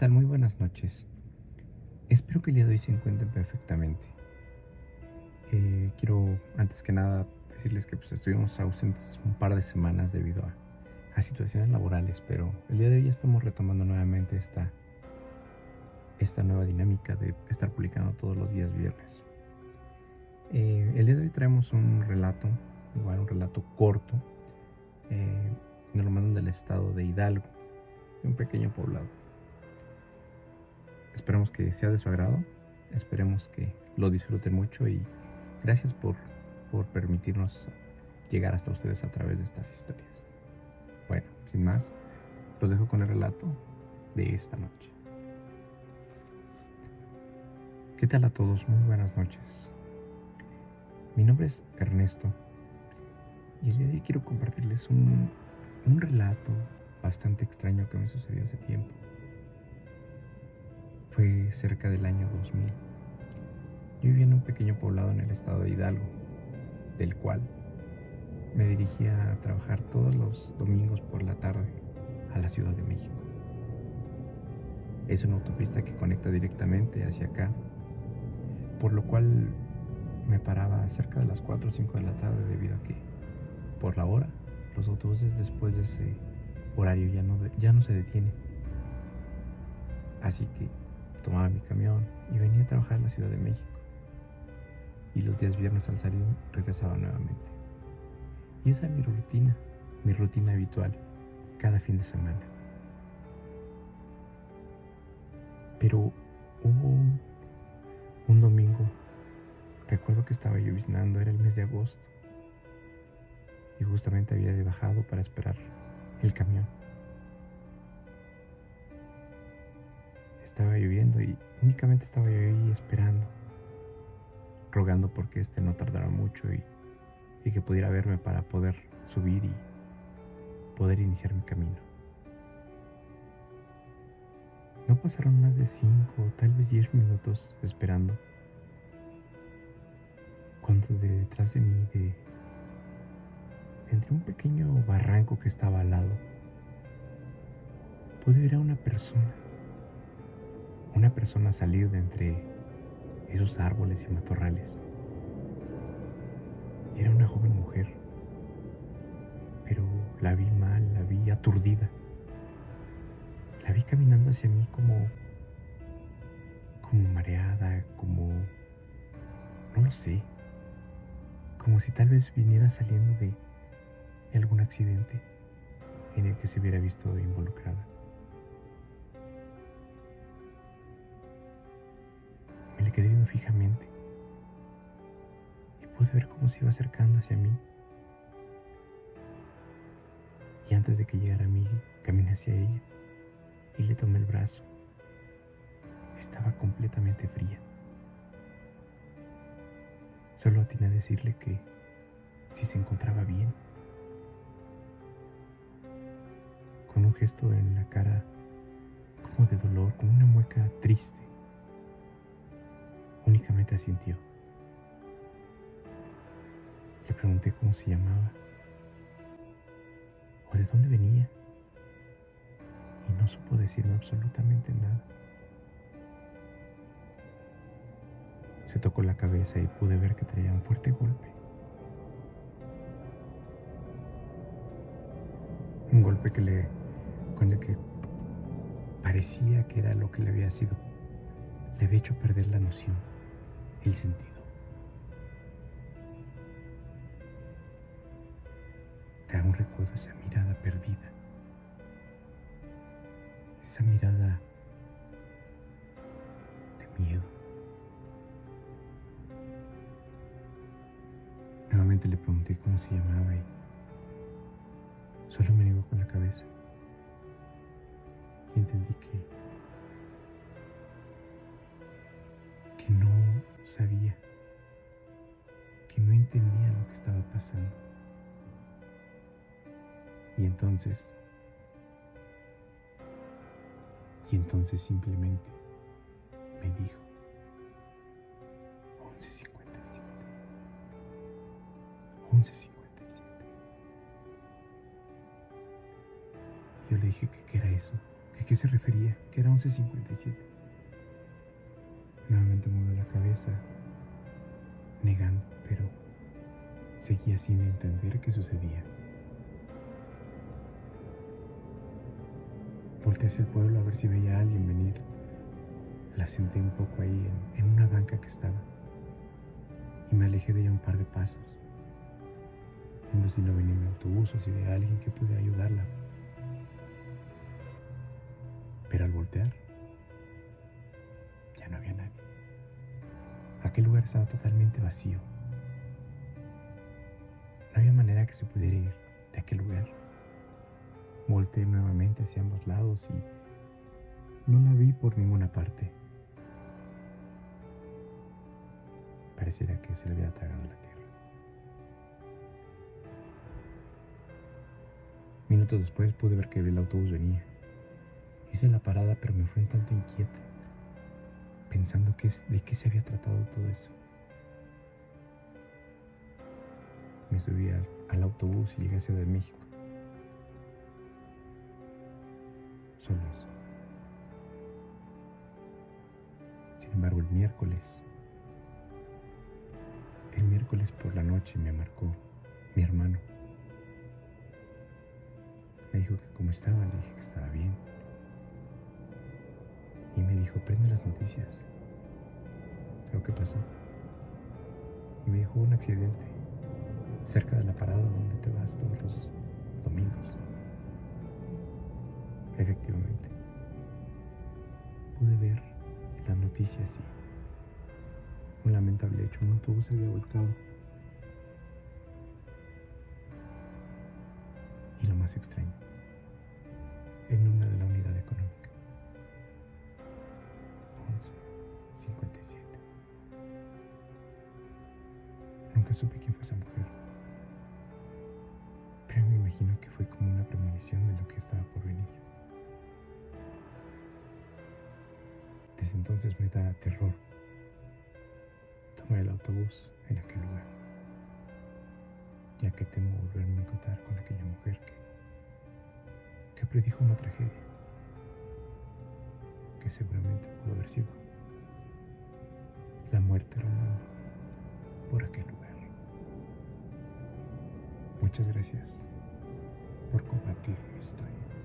tal? Muy buenas noches. Espero que el día de hoy se encuentren perfectamente. Eh, quiero, antes que nada, decirles que pues, estuvimos ausentes un par de semanas debido a, situaciones laborales, pero el día de hoy estamos retomando nuevamente esta, esta nueva dinámica de estar publicando todos los días viernes. Eh, el día de hoy traemos un relato, igual un relato corto, eh, nos lo mandan del estado de Hidalgo, de un pequeño poblado. Esperemos que sea de su agrado, esperemos que lo disfruten mucho y gracias por, por permitirnos llegar hasta ustedes a través de estas historias. Bueno, sin más, los dejo con el relato de esta noche. ¿Qué tal a todos? Muy buenas noches. Mi nombre es Ernesto y el día de hoy quiero compartirles un, un relato bastante extraño que me sucedió hace tiempo. Fue cerca del año 2000. Yo vivía en un pequeño poblado en el estado de Hidalgo, del cual me dirigía a trabajar todos los domingos por la tarde a la Ciudad de México. Es una autopista que conecta directamente hacia acá, por lo cual me paraba cerca de las 4 o 5 de la tarde debido a que, por la hora, los autobuses después de ese horario ya no, ya no se detienen. Así que tomaba mi camión y venía a trabajar en la Ciudad de México. Y los días viernes al salir regresaba nuevamente. Y esa es mi rutina, mi rutina habitual, cada fin de semana. Pero hubo un, un domingo, recuerdo que estaba lloviznando, era el mes de agosto, y justamente había bajado para esperar el camión. Estaba lloviendo y únicamente estaba yo ahí esperando, rogando porque este no tardara mucho y, y que pudiera verme para poder subir y poder iniciar mi camino. No pasaron más de cinco o tal vez diez minutos esperando cuando de detrás de mí, de entre un pequeño barranco que estaba al lado, pude ver a una persona, una persona salir de entre esos árboles y matorrales. Era una joven mujer, pero la vi mal, la vi aturdida. La vi caminando hacia mí como como mareada, como no lo sé, como si tal vez viniera saliendo de algún accidente en el que se hubiera visto involucrada. Le quedé viendo fijamente y pude ver cómo se iba acercando hacia mí. Y antes de que llegara a mí, caminé hacia ella y le tomé el brazo. Estaba completamente fría. Solo atiné a decirle que si se encontraba bien. con un gesto en la cara como de dolor, como una mueca triste. Únicamente asintió. Le pregunté cómo se llamaba o de dónde venía y no supo decirme absolutamente nada. Se tocó la cabeza y pude ver que traía un fuerte golpe. Un golpe que le con el que parecía que era lo que le había sido, le había hecho perder la noción, el sentido. Te un recuerdo esa mirada perdida, esa mirada de miedo. Nuevamente le pregunté cómo se llamaba y solo me negó con la cabeza y entendí que sabía, que no entendía lo que estaba pasando. Y entonces, y entonces simplemente me dijo, 11.57, 11.57. Yo le dije que qué era eso ¿A qué se refería? Que era 11.57. Nuevamente movió la cabeza, negando, pero seguía sin entender qué sucedía. Volté hacia el pueblo a ver si veía a alguien venir. La senté un poco ahí en, una banca que estaba y me alejé de ella un par de pasos, viendo si no venía mi autobús o si veía a alguien que pudiera ayudarla. Pero al voltear, Aquel lugar estaba totalmente vacío. No había manera que se pudiera ir de aquel lugar. Volteé nuevamente hacia ambos lados y no la vi por ninguna parte. Pareciera que se le había tragado la tierra. Minutos después pude ver que el autobús venía. Hice la parada, pero me fue un tanto inquieto, pensando que de qué se había tratado todo eso. Me subí al, al autobús y llegué a Ciudad de México. Solo eso. Sin embargo, el miércoles, el miércoles por la noche me marcó mi hermano. Me dijo que cómo estaba, le dije que estaba bien. Y me dijo, prende las noticias. Creo que pasó. Me dijo un accidente cerca de la parada donde te vas todos los domingos. Efectivamente. Pude ver las noticias y un lamentable hecho, un autobús había volcado. Y lo más extraño, Nunca supe quién fue esa mujer. Pero me imagino que fue como una premonición de lo que estaba por venir. Desde entonces me da terror tomar el autobús en aquel lugar, ya que temo volverme a encontrar con aquella mujer que, que predijo una tragedia, que seguramente pudo haber sido Muchas gracias por compartir mi historia.